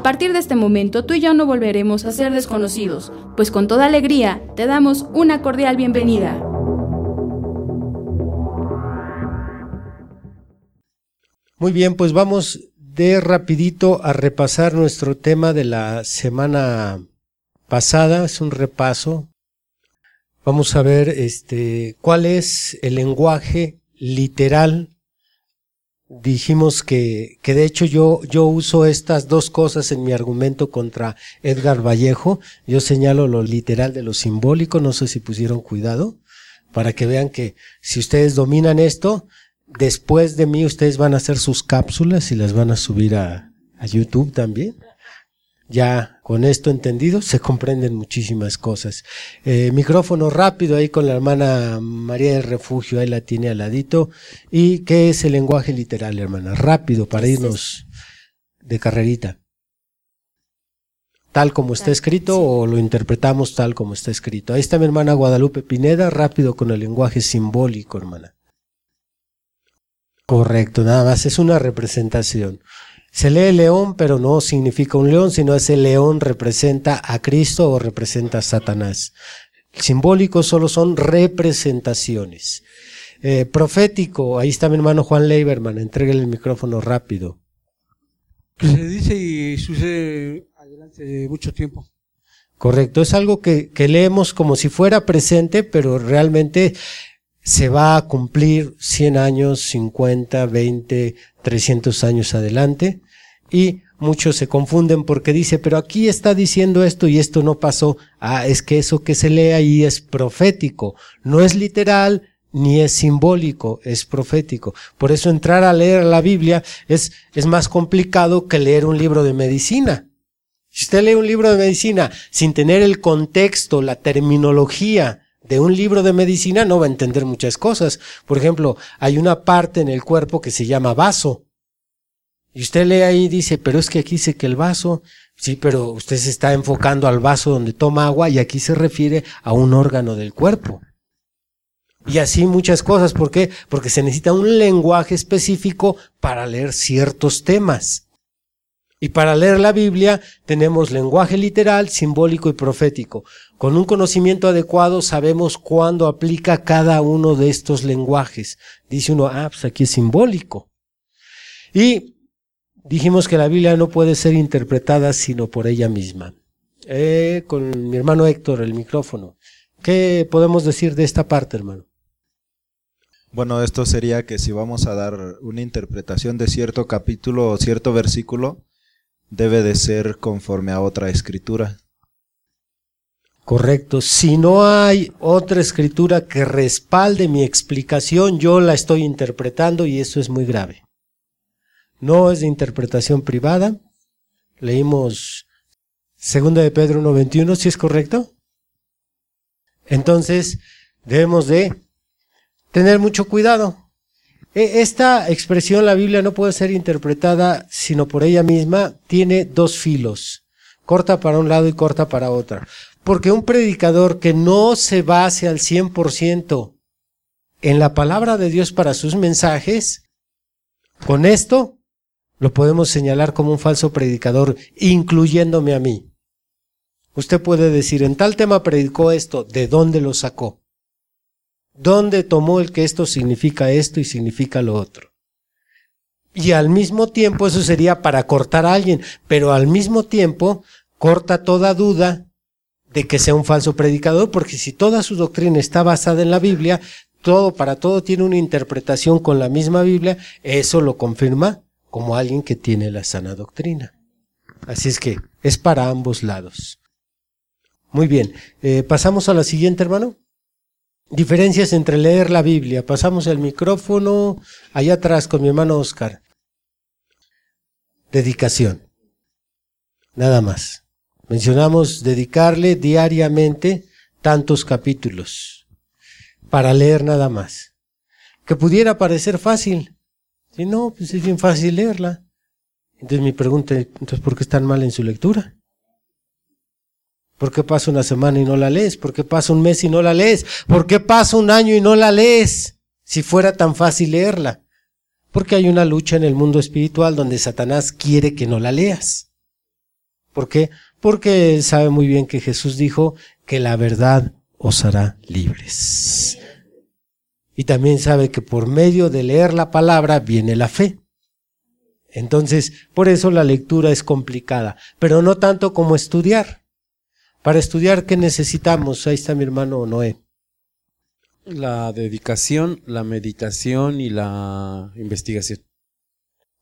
A partir de este momento tú y yo no volveremos a ser desconocidos, pues con toda alegría te damos una cordial bienvenida. Muy bien, pues vamos de rapidito a repasar nuestro tema de la semana pasada, es un repaso. Vamos a ver este cuál es el lenguaje literal dijimos que, que de hecho yo, yo uso estas dos cosas en mi argumento contra Edgar Vallejo. Yo señalo lo literal de lo simbólico, no sé si pusieron cuidado, para que vean que si ustedes dominan esto, después de mí ustedes van a hacer sus cápsulas y las van a subir a, a YouTube también. Ya con esto entendido se comprenden muchísimas cosas. Eh, micrófono rápido ahí con la hermana María del Refugio, ahí la tiene al ladito. ¿Y qué es el lenguaje literal, hermana? Rápido para irnos de carrerita. ¿Tal como está escrito o lo interpretamos tal como está escrito? Ahí está mi hermana Guadalupe Pineda, rápido con el lenguaje simbólico, hermana. Correcto, nada más, es una representación. Se lee león, pero no significa un león, sino ese león representa a Cristo o representa a Satanás. Simbólico solo son representaciones. Eh, profético, ahí está mi hermano Juan Leiberman, entréguele el micrófono rápido. se dice y sucede adelante de mucho tiempo. Correcto, es algo que, que leemos como si fuera presente, pero realmente se va a cumplir 100 años, 50, 20, 300 años adelante y muchos se confunden porque dice, pero aquí está diciendo esto y esto no pasó. Ah, es que eso que se lee ahí es profético, no es literal ni es simbólico, es profético. Por eso entrar a leer la Biblia es, es más complicado que leer un libro de medicina. Si usted lee un libro de medicina sin tener el contexto, la terminología, de un libro de medicina no va a entender muchas cosas. Por ejemplo, hay una parte en el cuerpo que se llama vaso. Y usted lee ahí y dice, pero es que aquí dice que el vaso, sí, pero usted se está enfocando al vaso donde toma agua y aquí se refiere a un órgano del cuerpo. Y así muchas cosas. ¿Por qué? Porque se necesita un lenguaje específico para leer ciertos temas. Y para leer la Biblia tenemos lenguaje literal, simbólico y profético. Con un conocimiento adecuado sabemos cuándo aplica cada uno de estos lenguajes. Dice uno, ah, pues aquí es simbólico. Y dijimos que la Biblia no puede ser interpretada sino por ella misma. Eh, con mi hermano Héctor, el micrófono. ¿Qué podemos decir de esta parte, hermano? Bueno, esto sería que si vamos a dar una interpretación de cierto capítulo o cierto versículo, debe de ser conforme a otra escritura. Correcto. Si no hay otra escritura que respalde mi explicación, yo la estoy interpretando y eso es muy grave. No es de interpretación privada. Leímos segunda de Pedro 1.21, si es correcto. Entonces, debemos de tener mucho cuidado. E, esta expresión, la Biblia no puede ser interpretada sino por ella misma, tiene dos filos, corta para un lado y corta para otra. Porque un predicador que no se base al 100% en la palabra de Dios para sus mensajes, con esto lo podemos señalar como un falso predicador, incluyéndome a mí. Usted puede decir, en tal tema predicó esto, ¿de dónde lo sacó? ¿Dónde tomó el que esto significa esto y significa lo otro? Y al mismo tiempo eso sería para cortar a alguien, pero al mismo tiempo corta toda duda de que sea un falso predicador, porque si toda su doctrina está basada en la Biblia, todo para todo tiene una interpretación con la misma Biblia, eso lo confirma como alguien que tiene la sana doctrina. Así es que es para ambos lados. Muy bien. Eh, Pasamos a la siguiente, hermano. Diferencias entre leer la Biblia. Pasamos el micrófono allá atrás con mi hermano Oscar. Dedicación. Nada más. Mencionamos dedicarle diariamente tantos capítulos para leer nada más. Que pudiera parecer fácil. Si no, pues es bien fácil leerla. Entonces mi pregunta es, entonces, ¿por qué están mal en su lectura? ¿Por qué pasa una semana y no la lees? ¿Por qué pasa un mes y no la lees? ¿Por qué pasa un año y no la lees? Si fuera tan fácil leerla. Porque hay una lucha en el mundo espiritual donde Satanás quiere que no la leas. ¿Por qué? Porque él sabe muy bien que Jesús dijo que la verdad os hará libres. Y también sabe que por medio de leer la palabra viene la fe. Entonces, por eso la lectura es complicada, pero no tanto como estudiar. Para estudiar, ¿qué necesitamos? Ahí está mi hermano Noé. La dedicación, la meditación y la investigación.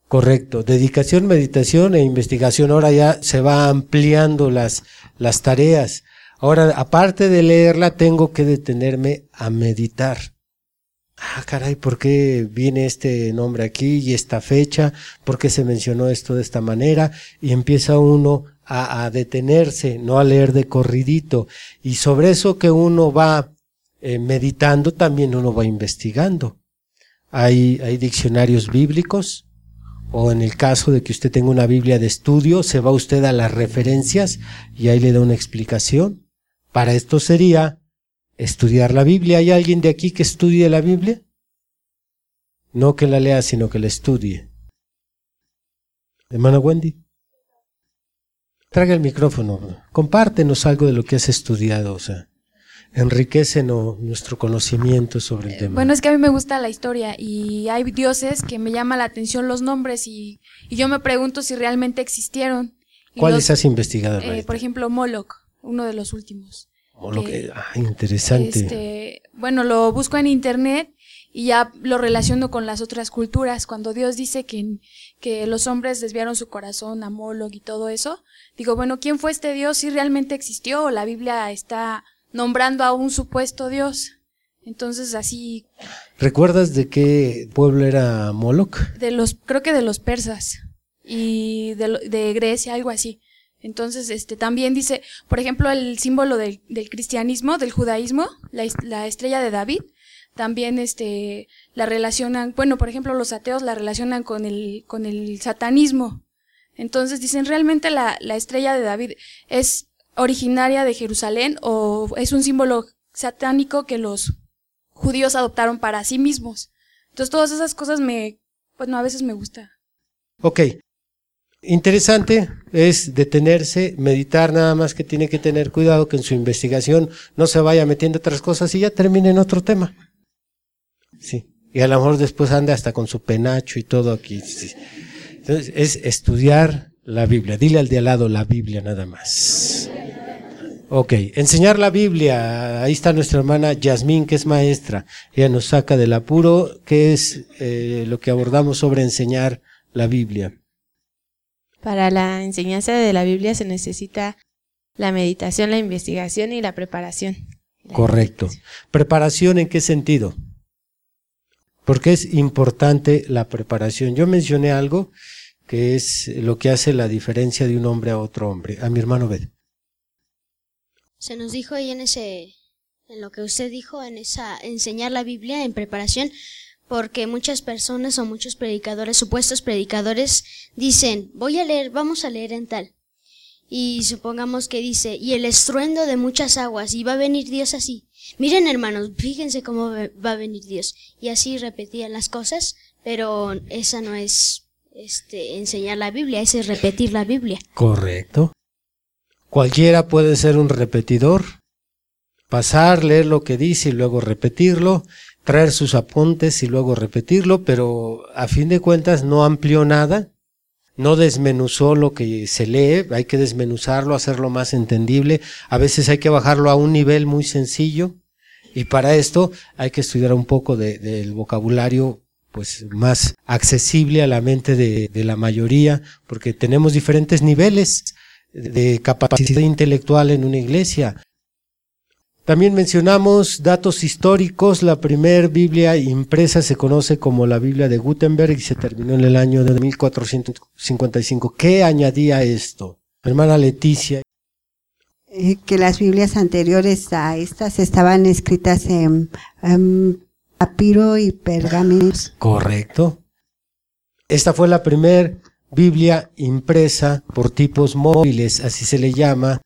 Correcto. Dedicación, meditación e investigación. Ahora ya se va ampliando las, las tareas. Ahora, aparte de leerla, tengo que detenerme a meditar. Ah, caray, ¿por qué viene este nombre aquí y esta fecha? ¿Por qué se mencionó esto de esta manera? Y empieza uno a, detenerse, no a leer de corridito. Y sobre eso que uno va eh, meditando, también uno va investigando. Hay, hay diccionarios bíblicos, o en el caso de que usted tenga una Biblia de estudio, se va usted a las referencias y ahí le da una explicación. Para esto sería estudiar la Biblia. ¿Hay alguien de aquí que estudie la Biblia? No que la lea, sino que la estudie. Hermana Wendy. Traga el micrófono, compártenos algo de lo que has estudiado, o sea, enriquece nuestro conocimiento sobre el eh, tema. Bueno, es que a mí me gusta la historia y hay dioses que me llama la atención los nombres y, yo me pregunto si realmente existieron. ¿Cuáles has investigado? Eh, por ejemplo, Moloch, uno de los últimos. Moloch, ah, interesante. Este, bueno, lo busco en internet y ya lo relaciono con las otras culturas. Cuando Dios dice que, que los hombres desviaron su corazón a Moloch y todo eso, digo, bueno, ¿quién fue este Dios? Si realmente existió o la Biblia está nombrando a un supuesto Dios. Entonces así. ¿Recuerdas de qué pueblo era Moloch? De los, creo que de los persas y de, de Grecia, algo así. Entonces, este, también dice, por ejemplo, el símbolo del, del cristianismo, del judaísmo, la, la, estrella de David, también este la relacionan, bueno, por ejemplo, los ateos la relacionan con el con el satanismo. Entonces dicen, ¿realmente la, la estrella de David es originaria de Jerusalén o es un símbolo satánico que los judíos adoptaron para sí mismos? Entonces todas esas cosas me, bueno, a veces me gusta. Ok. Interesante es detenerse, meditar nada más que tiene que tener cuidado que en su investigación no se vaya metiendo otras cosas y ya termine en otro tema. Sí. Y a lo mejor después anda hasta con su penacho y todo aquí. Entonces, es estudiar la Biblia. Dile al de al lado la Biblia nada más. Ok, enseñar la Biblia. Ahí está nuestra hermana Yasmín, que es maestra. Ella nos saca del apuro, que es eh, lo que abordamos sobre enseñar la Biblia. Para la enseñanza de la Biblia se necesita la meditación, la investigación y la preparación. Correcto. ¿Preparación en qué sentido? Porque es importante la preparación. Yo mencioné algo que es lo que hace la diferencia de un hombre a otro hombre. A mi hermano Bed. Se nos dijo ahí en ese, en lo que usted dijo, en esa, enseñar la Biblia en preparación, porque muchas personas o muchos predicadores, supuestos predicadores, dicen, voy a leer, vamos a leer en tal. Y supongamos que dice, y el estruendo de muchas aguas, y va a venir Dios así. Miren hermanos, fíjense cómo va a venir Dios. Y así repetían las cosas, pero esa no es este, enseñar la Biblia, ese es repetir la Biblia. Correcto. Cualquiera puede ser un repetidor, pasar, leer lo que dice y luego repetirlo, traer sus apuntes y luego repetirlo, pero a fin de cuentas no amplió nada, no desmenuzó lo que se lee, hay que desmenuzarlo, hacerlo más entendible, a veces hay que bajarlo a un nivel muy sencillo y para esto hay que estudiar un poco del vocabulario pues más accesible a la mente de, la mayoría, porque tenemos diferentes niveles de capacidad intelectual en una iglesia. También mencionamos datos históricos. La primera Biblia impresa se conoce como la Biblia de Gutenberg y se terminó en el año de 1455. ¿Qué añadía esto? Hermana Leticia. Eh, que las Biblias anteriores a estas estaban escritas en, en papiro y pergaminos. Correcto. Esta fue la primera Biblia impresa por tipos móviles, así se le llama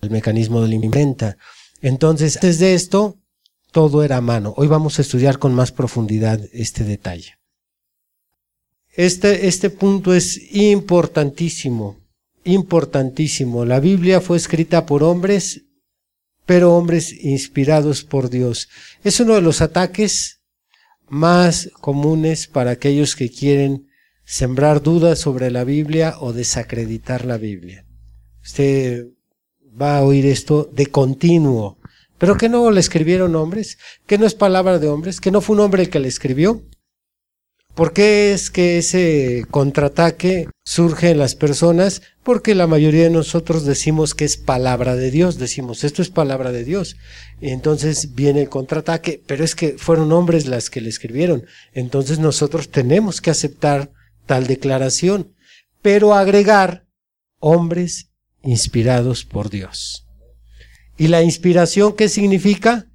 el mecanismo de la imprenta. Entonces, antes de esto, todo era a mano. Hoy vamos a estudiar con más profundidad este detalle. Este, este punto es importantísimo, importantísimo. La Biblia fue escrita por hombres, pero hombres inspirados por Dios. Es uno de los ataques más comunes para aquellos que quieren sembrar dudas sobre la Biblia o desacreditar la Biblia. Usted va a oír esto de continuo. Pero que no le escribieron hombres, que no es palabra de hombres, que no fue un hombre el que le escribió. ¿Por qué es que ese contraataque surge en las personas? Porque la mayoría de nosotros decimos que es palabra de Dios, decimos esto es palabra de Dios. Y entonces viene el contraataque, pero es que fueron hombres las que le escribieron. Entonces nosotros tenemos que aceptar tal declaración, pero agregar hombres inspirados por Dios. ¿Y la inspiración qué significa?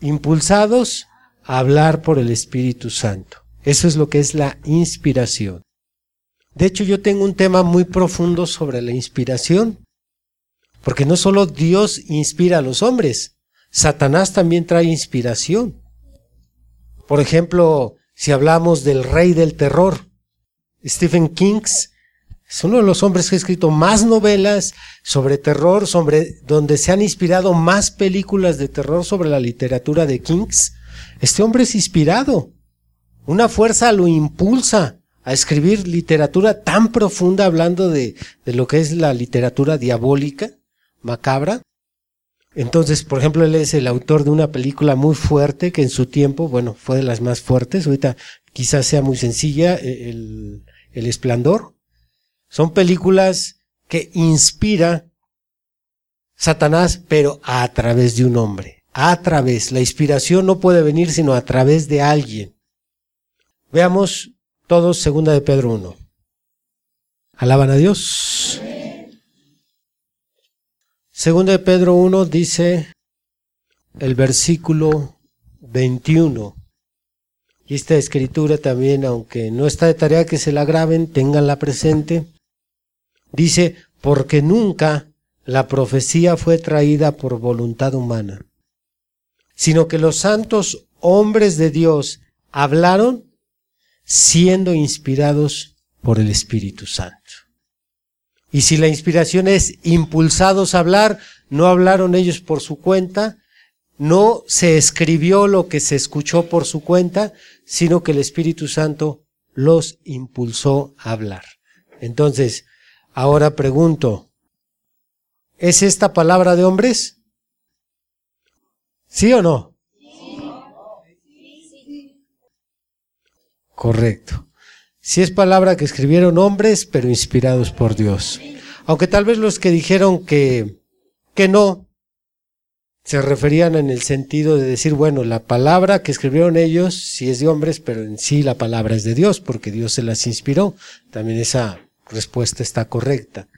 Impulsados a hablar por el Espíritu Santo. Eso es lo que es la inspiración. De hecho, yo tengo un tema muy profundo sobre la inspiración, porque no solo Dios inspira a los hombres, Satanás también trae inspiración. Por ejemplo, si hablamos del rey del terror, Stephen King es uno de los hombres que ha escrito más novelas sobre terror, sobre donde se han inspirado más películas de terror sobre la literatura de Kings. Este hombre es inspirado. Una fuerza lo impulsa a escribir literatura tan profunda hablando de, lo que es la literatura diabólica, macabra. Entonces, por ejemplo, él es el autor de una película muy fuerte que en su tiempo, bueno, fue de las más fuertes. Ahorita quizás sea muy sencilla, el, el esplendor. Son películas que inspira Satanás, pero a través de un hombre. A través. La inspiración no puede venir sino a través de alguien. Veamos todos segunda de Pedro 1. Alaban a Dios. Segunda de Pedro 1 dice el versículo 21. Y esta escritura también, aunque no está de tarea que se la graben, tenganla presente. Dice, porque nunca la profecía fue traída por voluntad humana, sino que los santos hombres de Dios hablaron siendo inspirados por el Espíritu Santo. Y si la inspiración es impulsados a hablar, no hablaron ellos por su cuenta, no se escribió lo que se escuchó por su cuenta, sino que el Espíritu Santo los impulsó a hablar. Entonces, ahora pregunto, ¿es esta palabra de hombres? ¿Sí o no? Correcto. Si es palabra que escribieron hombres, pero inspirados por Dios. Aunque tal vez los que dijeron que, que no, se referían en el sentido de decir, bueno, la palabra que escribieron ellos sí es de hombres, pero en sí la palabra es de Dios, porque Dios se las inspiró. También esa respuesta está correcta.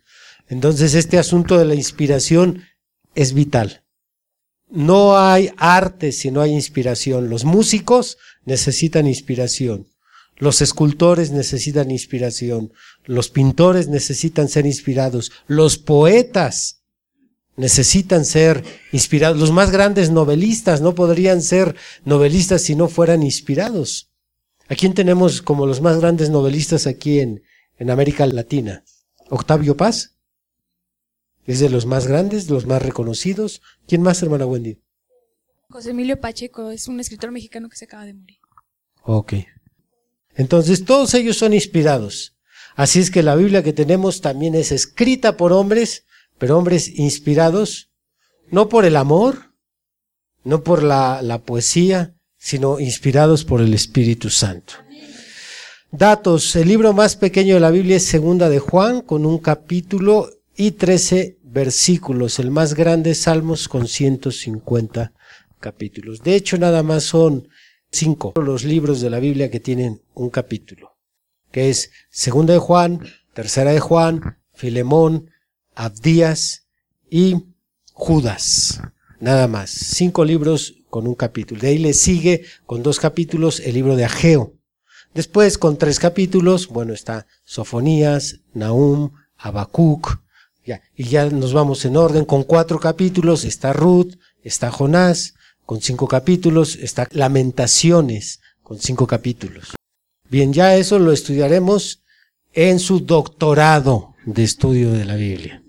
Entonces este asunto de la inspiración es vital. No hay arte si no hay inspiración. Los músicos necesitan inspiración. Los escultores necesitan inspiración. Los pintores necesitan ser inspirados. Los poetas necesitan ser inspirados. Los más grandes novelistas no podrían ser novelistas si no fueran inspirados. ¿A quién tenemos como los más grandes novelistas aquí en, en América Latina? Octavio Paz. Es de los más grandes, de los más reconocidos. ¿Quién más, hermana Wendy? José Emilio Pacheco es un escritor mexicano que se acaba de morir. Ok. Entonces, todos ellos son inspirados. Así es que la Biblia que tenemos también es escrita por hombres, pero hombres inspirados no por el amor, no por la, la poesía, sino inspirados por el Espíritu Santo. Datos, el libro más pequeño de la Biblia es Segunda de Juan, con un capítulo y 13 versículos. El más grande, Salmos, con 150 capítulos. De hecho, nada más son cinco los libros de la Biblia que tienen un capítulo, que es Segunda de Juan, Tercera de Juan, Filemón, Abdías y Judas. Nada más. Cinco libros con un capítulo. De ahí le sigue con dos capítulos el libro de Ageo. Después con tres capítulos, bueno, está Sofonías, Nahum, Habacuc, ya, y ya nos vamos en orden. Con cuatro capítulos está Ruth, está Jonás, con cinco capítulos, está Lamentaciones, con cinco capítulos. Bien, ya eso lo estudiaremos en su doctorado de estudio de la Biblia.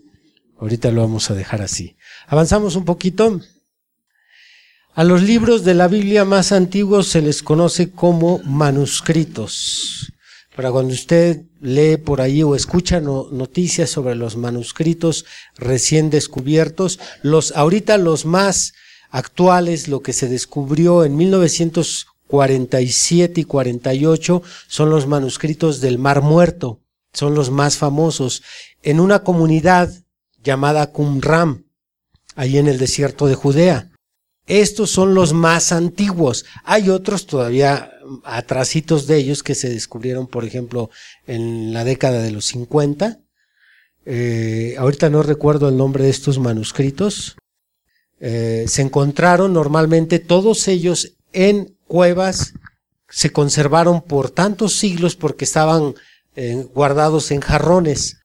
Ahorita lo vamos a dejar así. Avanzamos un poquito. A los libros de la Biblia más antiguos se les conoce como manuscritos. Para cuando usted lee por ahí o escucha noticias sobre los manuscritos recién descubiertos, los ahorita los más actuales, lo que se descubrió en 1947 y 48 son los manuscritos del Mar Muerto, son los más famosos, en una comunidad llamada Qumran, ahí en el desierto de Judea. Estos son los más antiguos. Hay otros todavía atrasitos de ellos que se descubrieron, por ejemplo, en la década de los 50. Eh, ahorita no recuerdo el nombre de estos manuscritos. Eh, se encontraron normalmente todos ellos en cuevas, se conservaron por tantos siglos porque estaban eh, guardados en jarrones.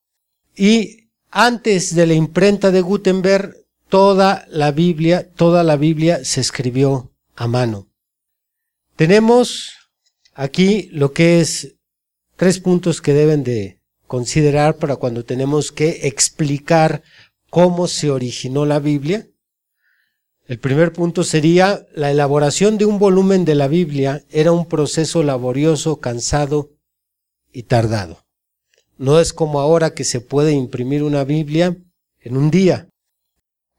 Y antes de la imprenta de Gutenberg, toda la Biblia, toda la Biblia se escribió a mano. Tenemos aquí lo que es tres puntos que deben de considerar para cuando tenemos que explicar cómo se originó la Biblia. El primer punto sería la elaboración de un volumen de la Biblia era un proceso laborioso, cansado y tardado. No es como ahora que se puede imprimir una Biblia en un día.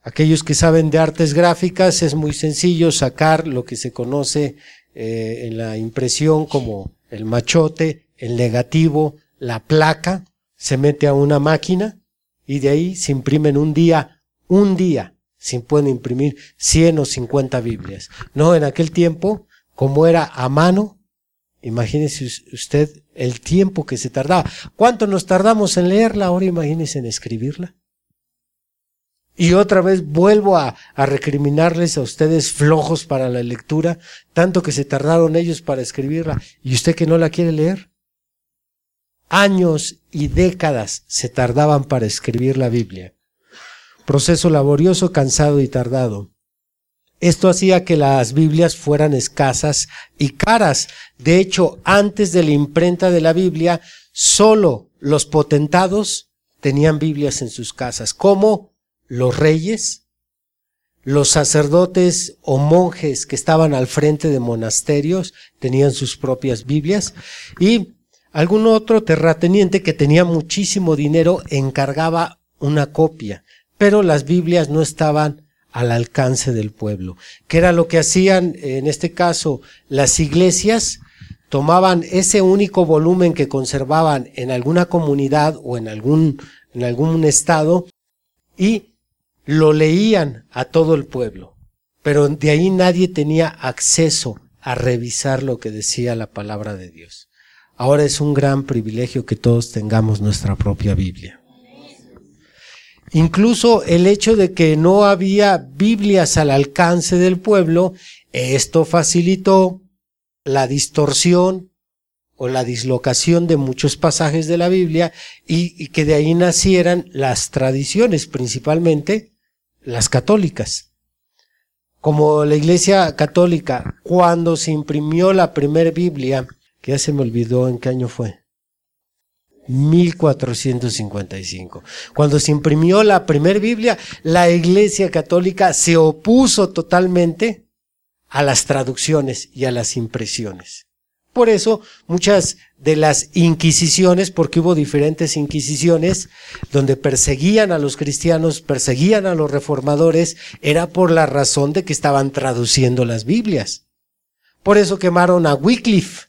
Aquellos que saben de artes gráficas es muy sencillo sacar lo que se conoce eh, en la impresión como el machote, el negativo, la placa, se mete a una máquina y de ahí se imprimen un día, un día, se pueden imprimir 100 o 50 Biblias. No, en aquel tiempo, como era a mano, imagínese usted el tiempo que se tardaba. ¿Cuánto nos tardamos en leerla? Ahora imagínese en escribirla. Y otra vez vuelvo a, recriminarles a ustedes flojos para la lectura, tanto que se tardaron ellos para escribirla. ¿Y usted que no la quiere leer? Años y décadas se tardaban para escribir la Biblia. Proceso laborioso, cansado y tardado. Esto hacía que las Biblias fueran escasas y caras. De hecho, antes de la imprenta de la Biblia, solo los potentados tenían Biblias en sus casas. ¿Cómo? Los reyes, los sacerdotes o monjes que estaban al frente de monasterios tenían sus propias Biblias y algún otro terrateniente que tenía muchísimo dinero encargaba una copia, pero las Biblias no estaban al alcance del pueblo. ¿Qué era lo que hacían en este caso las iglesias? Tomaban ese único volumen que conservaban en alguna comunidad o en algún, en algún estado y lo leían a todo el pueblo, pero de ahí nadie tenía acceso a revisar lo que decía la palabra de Dios. Ahora es un gran privilegio que todos tengamos nuestra propia Biblia. Incluso el hecho de que no había Biblias al alcance del pueblo, esto facilitó la distorsión o la dislocación de muchos pasajes de la Biblia y, que de ahí nacieran las tradiciones principalmente las católicas. Como la Iglesia Católica, cuando se imprimió la primera Biblia, que ya se me olvidó en qué año fue, 1455. Cuando se imprimió la primera Biblia, la Iglesia Católica se opuso totalmente a las traducciones y a las impresiones. Por eso muchas de las inquisiciones, porque hubo diferentes inquisiciones donde perseguían a los cristianos, perseguían a los reformadores, era por la razón de que estaban traduciendo las Biblias. Por eso quemaron a Wycliffe,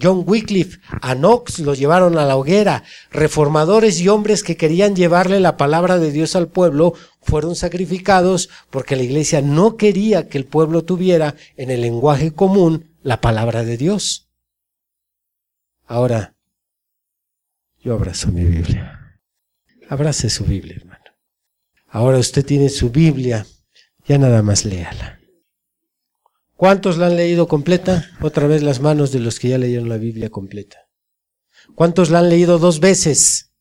John Wycliffe, a Knox lo llevaron a la hoguera. Reformadores y hombres que querían llevarle la palabra de Dios al pueblo fueron sacrificados porque la iglesia no quería que el pueblo tuviera en el lenguaje común la palabra de Dios. Ahora, yo abrazo mi Biblia. Abrace su Biblia, hermano. Ahora usted tiene su Biblia, ya nada más léala. ¿Cuántos la han leído completa? Otra vez las manos de los que ya leyeron la Biblia completa. ¿Cuántos la han leído dos veces?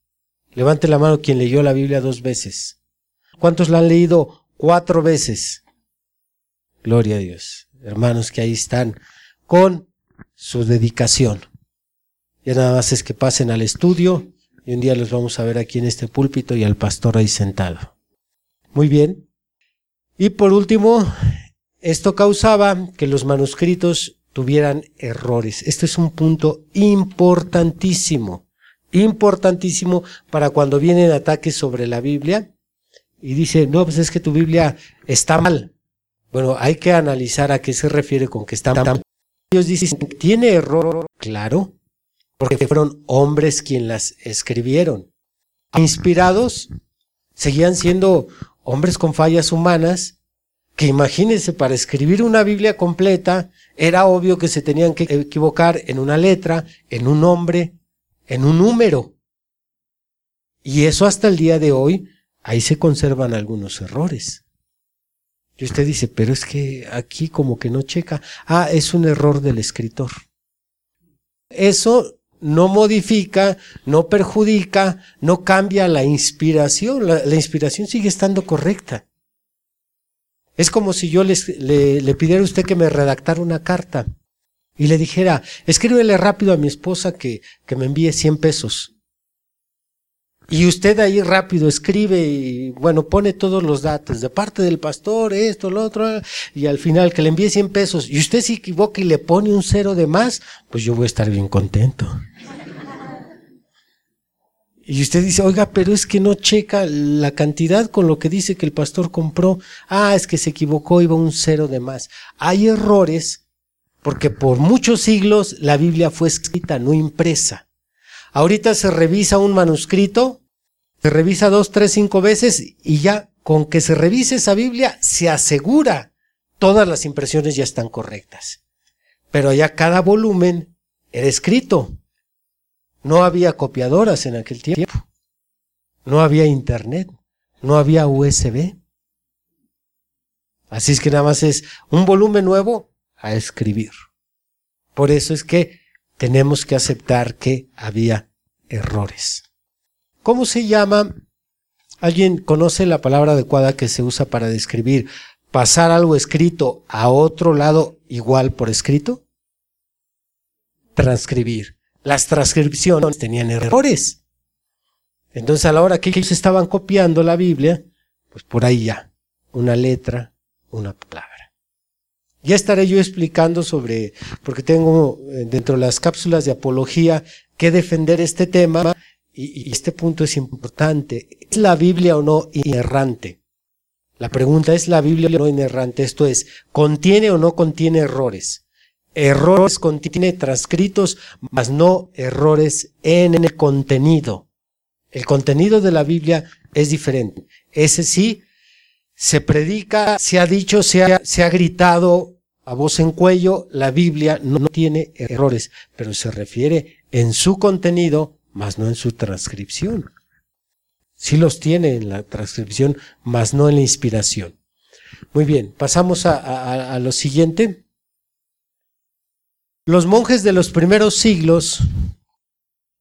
Levante la mano quien leyó la Biblia dos veces. ¿Cuántos la han leído cuatro veces? Gloria a Dios. Hermanos que ahí están con su dedicación. Ya nada más es que pasen al estudio y un día los vamos a ver aquí en este púlpito y al pastor ahí sentado. Muy bien. Y por último, esto causaba que los manuscritos tuvieran errores. Este es un punto importantísimo, importantísimo para cuando vienen ataques sobre la Biblia y dice, no, pues es que tu Biblia está mal. Bueno, hay que analizar a qué se refiere con que está mal. Ellos dicen, tiene error, claro, porque fueron hombres quienes las escribieron. Inspirados, seguían siendo hombres con fallas humanas, que imagínense, para escribir una Biblia completa, era obvio que se tenían que equivocar en una letra, en un nombre, en un número. Y eso hasta el día de hoy, ahí se conservan algunos errores. Y usted dice, pero es que aquí como que no checa. Ah, es un error del escritor. Eso no modifica, no perjudica, no cambia la inspiración. La, inspiración sigue estando correcta. Es como si yo le, pidiera a usted que me redactara una carta y le dijera, escríbele rápido a mi esposa que, que me envíe 100 pesos. Y usted ahí rápido escribe y, bueno, pone todos los datos de parte del pastor, esto, lo otro, y al final que le envíe 100 pesos y usted se equivoca y le pone un cero de más, pues yo voy a estar bien contento. Y usted dice, oiga, pero es que no checa la cantidad con lo que dice que el pastor compró. Ah, es que se equivocó, iba un cero de más. Hay errores porque por muchos siglos la Biblia fue escrita, no impresa. Ahorita se revisa un manuscrito, se revisa dos, tres, cinco veces y ya con que se revise esa Biblia se asegura todas las impresiones ya están correctas. Pero ya cada volumen era escrito. No había copiadoras en aquel tiempo. No había internet. No había USB. Así es que nada más es un volumen nuevo a escribir. Por eso es que tenemos que aceptar que había errores. ¿Cómo se llama? ¿Alguien conoce la palabra adecuada que se usa para describir pasar algo escrito a otro lado igual por escrito? Transcribir las transcripciones tenían errores. Entonces a la hora que ellos estaban copiando la Biblia, pues por ahí ya, una letra, una palabra. Ya estaré yo explicando sobre, porque tengo eh, dentro de las cápsulas de apología que defender este tema y, y este punto es importante. ¿Es la Biblia o no inerrante? La pregunta es la Biblia o no inerrante. Esto es, ¿contiene o no contiene errores? Errores contiene transcritos, mas no errores en el contenido. El contenido de la Biblia es diferente. Ese sí, se predica, se ha dicho, se ha, se ha gritado a voz en cuello, la Biblia no, tiene errores, pero se refiere en su contenido, mas no en su transcripción. Sí los tiene en la transcripción, mas no en la inspiración. Muy bien, pasamos a, a lo siguiente. Los monjes de los primeros siglos,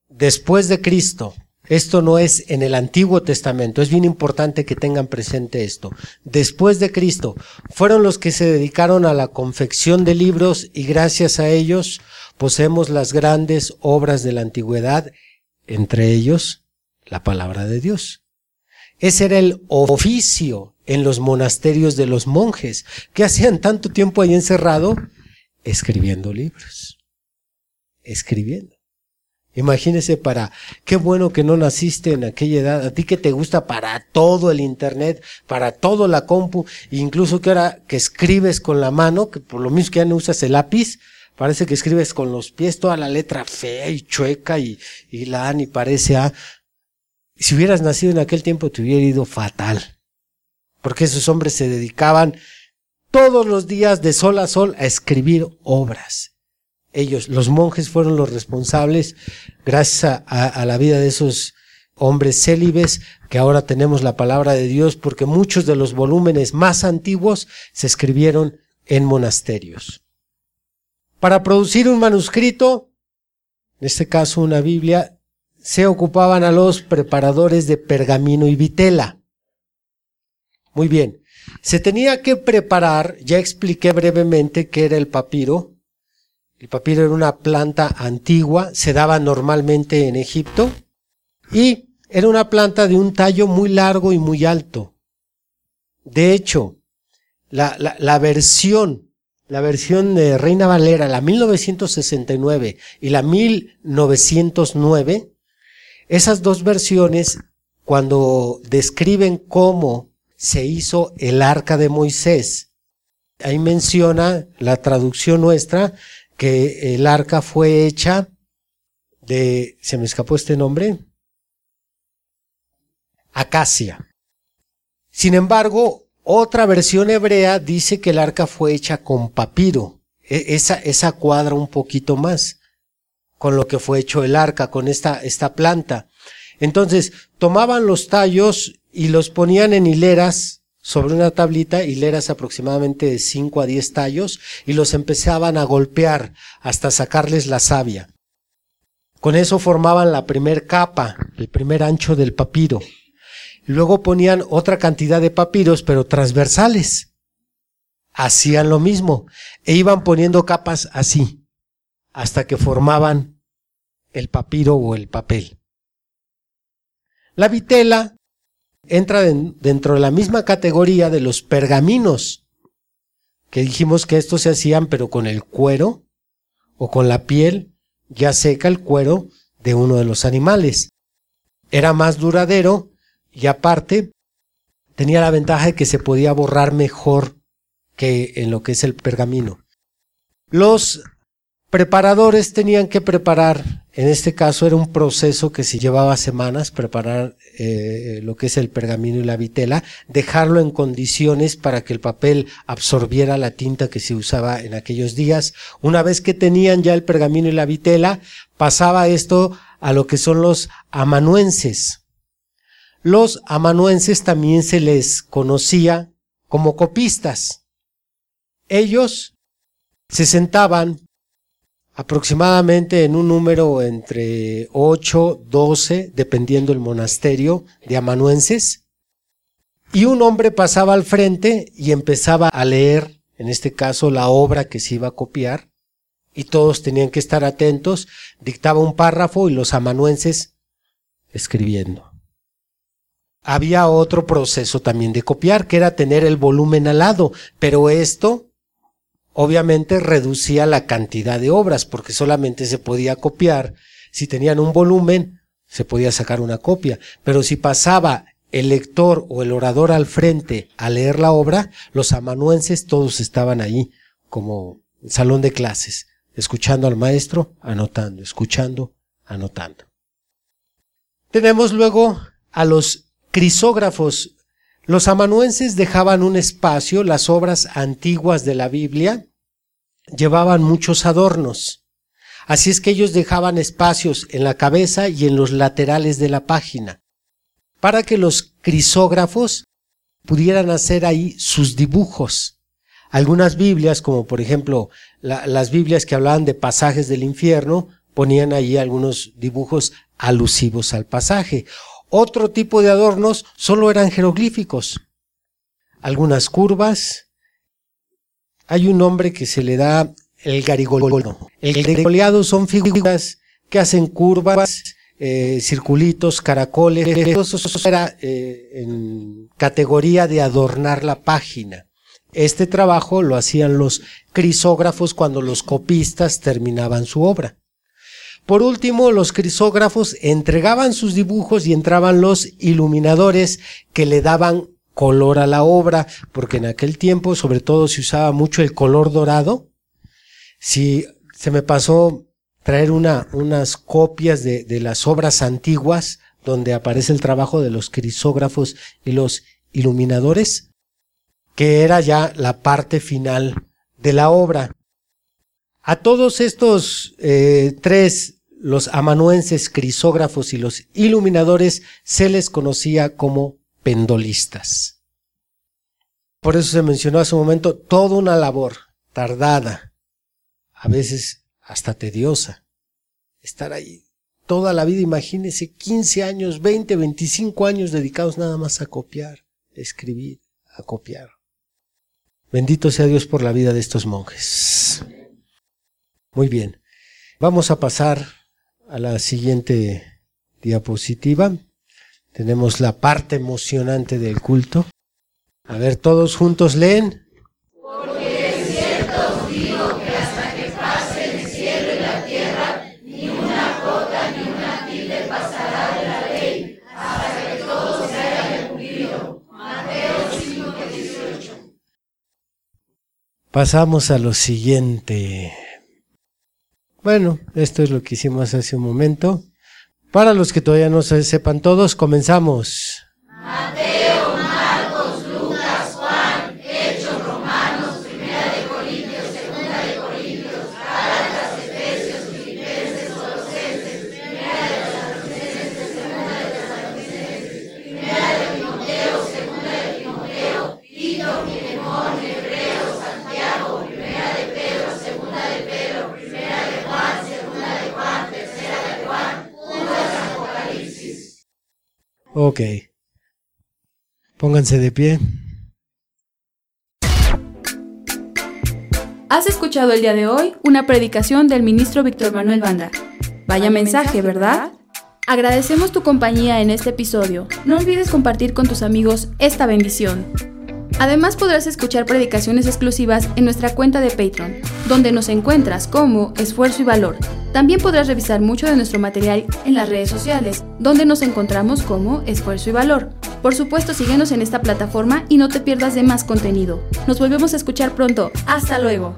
después de Cristo, esto no es en el Antiguo Testamento, es bien importante que tengan presente esto. Después de Cristo, fueron los que se dedicaron a la confección de libros y gracias a ellos poseemos las grandes obras de la antigüedad, entre ellos la palabra de Dios. Ese era el oficio en los monasterios de los monjes, que hacían tanto tiempo ahí encerrado, escribiendo libros. Escribiendo. Imagínese para, qué bueno que no naciste en aquella edad, a ti que te gusta para todo el internet, para todo la compu, incluso que ahora que escribes con la mano, que por lo mismo que ya no usas el lápiz, Parece que escribes con los pies toda la letra fea y chueca y, y la A ni parece A. Si hubieras nacido en aquel tiempo te hubiera ido fatal. Porque esos hombres se dedicaban todos los días de sol a sol a escribir obras. Ellos, los monjes, fueron los responsables, gracias a, la vida de esos hombres célibes, que ahora tenemos la palabra de Dios, porque muchos de los volúmenes más antiguos se escribieron en monasterios. Para producir un manuscrito, en este caso una Biblia, se ocupaban a los preparadores de pergamino y vitela. Muy bien. Se tenía que preparar, ya expliqué brevemente qué era el papiro. El papiro era una planta antigua, se daba normalmente en Egipto y era una planta de un tallo muy largo y muy alto. De hecho, la, la, versión, la versión de Reina Valera, la 1969 y la 1909, esas dos versiones, cuando describen cómo se hizo el arca de Moisés, ahí menciona la traducción nuestra que el arca fue hecha de, se me escapó este nombre, acacia. Sin embargo, otra versión hebrea dice que el arca fue hecha con papiro. E, esa, esa cuadra un poquito más con lo que fue hecho el arca, con esta, esta planta. Entonces, tomaban los tallos y los ponían en hileras sobre una tablita, hileras aproximadamente de 5 a 10 tallos, y los empezaban a golpear hasta sacarles la savia. Con eso formaban la primer capa, el primer ancho del papiro. Luego ponían otra cantidad de papiros, pero transversales. Hacían lo mismo e iban poniendo capas así, hasta que formaban el papiro o el papel. La vitela entra dentro de la misma categoría de los pergaminos, que dijimos que estos se hacían pero con el cuero o con la piel ya seca el cuero de uno de los animales. Era más duradero y aparte tenía la ventaja de que se podía borrar mejor que en lo que es el pergamino. Los preparadores tenían que preparar, en este caso era un proceso que se llevaba semanas, preparar eh, lo que es el pergamino y la vitela, dejarlo en condiciones para que el papel absorbiera la tinta que se usaba en aquellos días. Una vez que tenían ya el pergamino y la vitela, pasaba esto a lo que son los amanuenses. Los amanuenses también se les conocía como copistas. Ellos se sentaban aproximadamente en un número entre 8, 12, dependiendo el monasterio de amanuenses, y un hombre pasaba al frente y empezaba a leer, en este caso, la obra que se iba a copiar, y todos tenían que estar atentos, dictaba un párrafo y los amanuenses escribiendo. Había otro proceso también de copiar, que era tener el volumen al lado, pero esto obviamente reducía la cantidad de obras, porque solamente se podía copiar. Si tenían un volumen, se podía sacar una copia, pero si pasaba el lector o el orador al frente a leer la obra, los amanuenses todos estaban ahí, como salón de clases, escuchando al maestro, anotando, escuchando, anotando. Tenemos luego a los crisógrafos. Los amanuenses dejaban un espacio, las obras antiguas de la Biblia llevaban muchos adornos. Así es que ellos dejaban espacios en la cabeza y en los laterales de la página, para que los crisógrafos pudieran hacer ahí sus dibujos. Algunas Biblias, como por ejemplo las Biblias que hablaban de pasajes del infierno, ponían ahí algunos dibujos alusivos al pasaje. Otro tipo de adornos solo eran jeroglíficos. Algunas curvas. Hay un nombre que se le da el garigoleado. El garigoleado son figuras que hacen curvas, eh, circulitos, caracoles. Eso era eh, en categoría de adornar la página. Este trabajo lo hacían los crisógrafos cuando los copistas terminaban su obra. Por último, los crisógrafos entregaban sus dibujos y entraban los iluminadores que le daban color a la obra, porque en aquel tiempo sobre todo se usaba mucho el color dorado. Si se me pasó traer una, unas copias de, de las obras antiguas donde aparece el trabajo de los crisógrafos y los iluminadores, que era ya la parte final de la obra. A todos estos eh, tres, los amanuenses, crisógrafos y los iluminadores, se les conocía como pendolistas. Por eso se mencionó hace un momento toda una labor tardada, a veces hasta tediosa. Estar ahí toda la vida, imagínese 15 años, 20, 25 años dedicados nada más a copiar, escribir, a copiar. Bendito sea Dios por la vida de estos monjes. Muy bien. Vamos a pasar a la siguiente diapositiva. Tenemos la parte emocionante del culto. A ver, todos juntos leen. Porque es cierto, os digo que hasta que pase el cielo y la tierra, ni una gota ni una tilde pasará de la ley, hasta que todo se haya cumplido. Mateo 5, 18. Pasamos a lo siguiente. Bueno, esto es lo que hicimos hace un momento. Para los que todavía no se sepan todos, comenzamos. Mateo, Ok. Pónganse de pie. Has escuchado el día de hoy una predicación del ministro Víctor Manuel Banda. Vaya mensaje, ¿verdad? Agradecemos tu compañía en este episodio. No olvides compartir con tus amigos esta bendición. Además podrás escuchar predicaciones exclusivas en nuestra cuenta de Patreon, donde nos encuentras como Esfuerzo y Valor. También podrás revisar mucho de nuestro material en las redes sociales, donde nos encontramos como Esfuerzo y Valor. Por supuesto, síguenos en esta plataforma y no te pierdas de más contenido. Nos volvemos a escuchar pronto. Hasta luego.